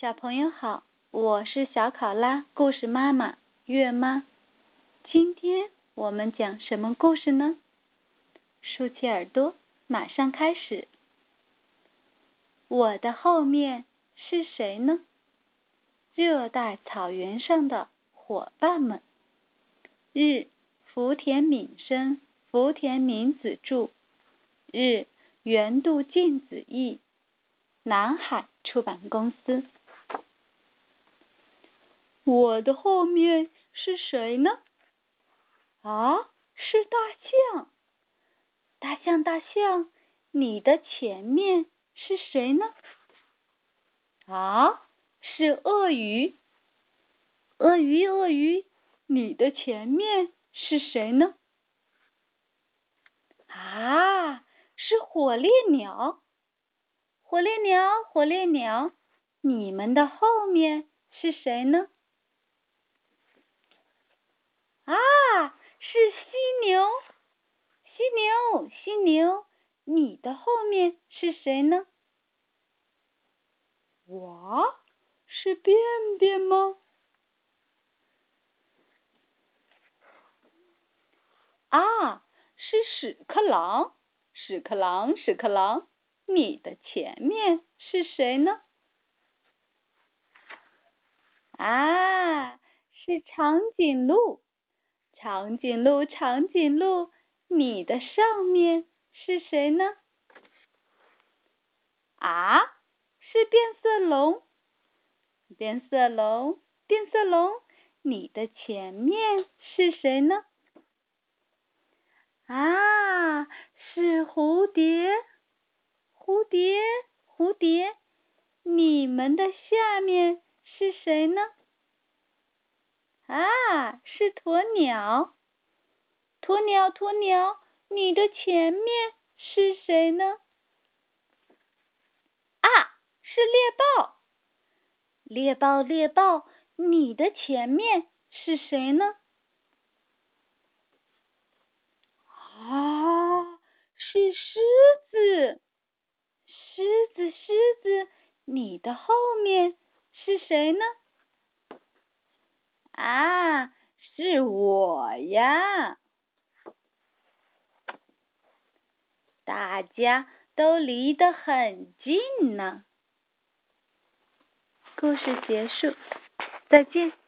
小朋友好，我是小考拉故事妈妈月妈。今天我们讲什么故事呢？竖起耳朵，马上开始。我的后面是谁呢？热带草原上的伙伴们。日福田敏生、福田敏子著，日原度静子译，南海出版公司。我的后面是谁呢？啊，是大象！大象，大象，你的前面是谁呢？啊，是鳄鱼！鳄鱼，鳄鱼，你的前面是谁呢？啊，是火烈鸟！火烈鸟，火烈鸟，你们的后面是谁呢？啊，是犀牛，犀牛，犀牛，你的后面是谁呢？我，是便便吗？啊，是屎壳郎，屎壳郎，屎壳郎，你的前面是谁呢？啊，是长颈鹿。长颈鹿，长颈鹿，你的上面是谁呢？啊，是变色龙。变色龙，变色龙，你的前面是谁呢？啊，是蝴蝶。蝴蝶，蝴蝶，你们的下面是谁呢？啊，是鸵鸟，鸵鸟，鸵鸟，你的前面是谁呢？啊，是猎豹，猎豹，猎豹，你的前面是谁呢？啊，是狮子，狮子，狮子，你的后面是谁呢？啊，是我呀！大家都离得很近呢。故事结束，再见。